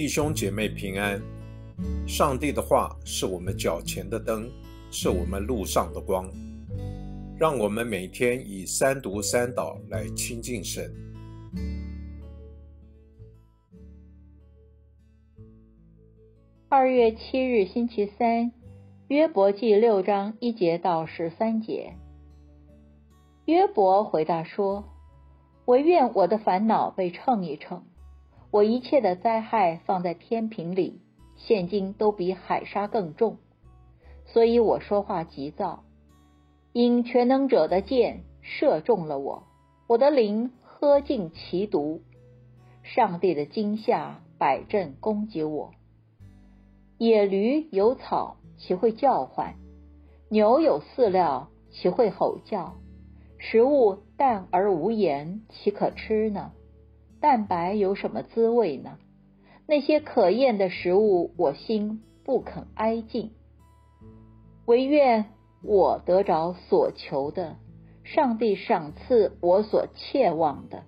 弟兄姐妹平安。上帝的话是我们脚前的灯，是我们路上的光。让我们每天以三读三祷来亲近神。二月七日星期三，约伯记六章一节到十三节。约伯回答说：“唯愿我的烦恼被称一称。”我一切的灾害放在天平里，现今都比海沙更重，所以我说话急躁。因全能者的箭射中了我，我的灵喝尽其毒。上帝的惊吓摆阵攻击我。野驴有草，岂会叫唤？牛有饲料，岂会吼叫？食物淡而无盐，岂可吃呢？蛋白有什么滋味呢？那些可厌的食物，我心不肯挨近。唯愿我得着所求的，上帝赏赐我所切望的。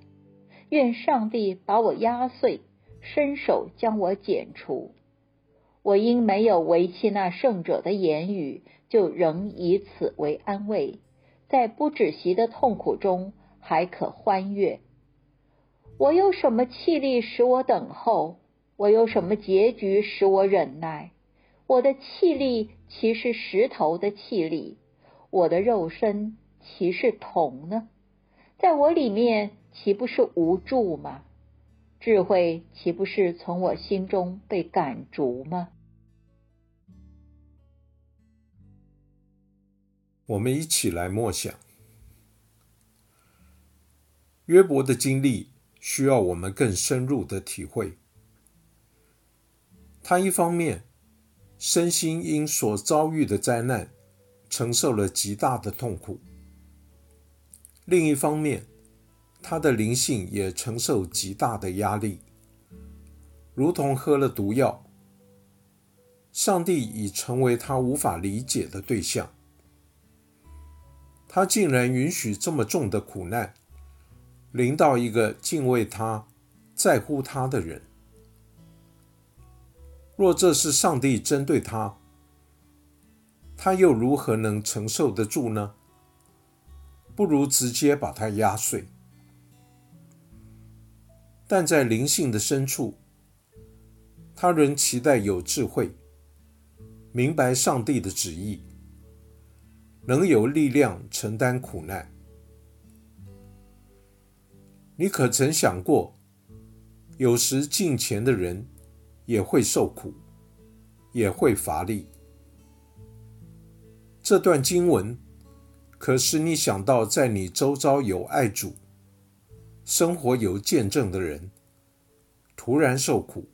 愿上帝把我压碎，伸手将我剪除。我因没有违弃那圣者的言语，就仍以此为安慰，在不止息的痛苦中还可欢悦。我有什么气力使我等候？我有什么结局使我忍耐？我的气力岂是石头的气力？我的肉身岂是铜呢？在我里面岂不是无助吗？智慧岂不是从我心中被赶逐吗？我们一起来默想约伯的经历。需要我们更深入的体会。他一方面身心因所遭遇的灾难承受了极大的痛苦，另一方面，他的灵性也承受极大的压力，如同喝了毒药。上帝已成为他无法理解的对象，他竟然允许这么重的苦难。临到一个敬畏他、在乎他的人，若这是上帝针对他，他又如何能承受得住呢？不如直接把他压碎。但在灵性的深处，他仍期待有智慧，明白上帝的旨意，能有力量承担苦难。你可曾想过，有时敬虔的人也会受苦，也会乏力。这段经文可使你想到，在你周遭有爱主、生活有见证的人，突然受苦，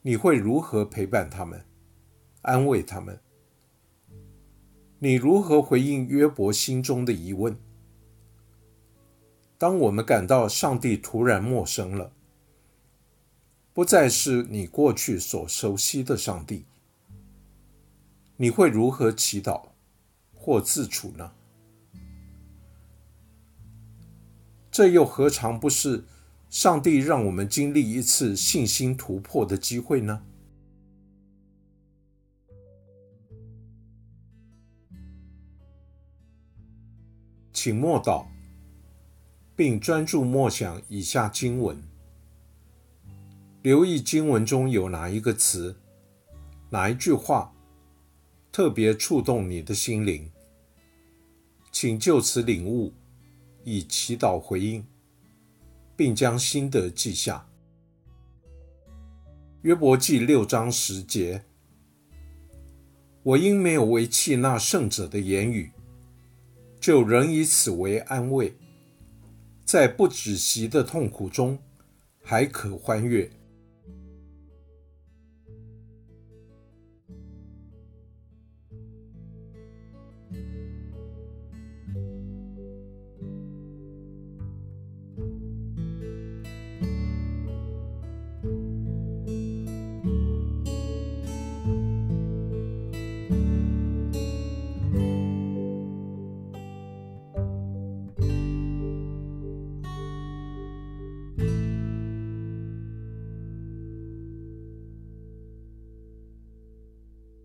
你会如何陪伴他们、安慰他们？你如何回应约伯心中的疑问？当我们感到上帝突然陌生了，不再是你过去所熟悉的上帝，你会如何祈祷或自处呢？这又何尝不是上帝让我们经历一次信心突破的机会呢？请默祷。并专注默想以下经文，留意经文中有哪一个词、哪一句话特别触动你的心灵，请就此领悟，以祈祷回应，并将心得记下。约伯记六章十节：我因没有违弃那圣者的言语，就仍以此为安慰。在不止息的痛苦中，还可欢悦。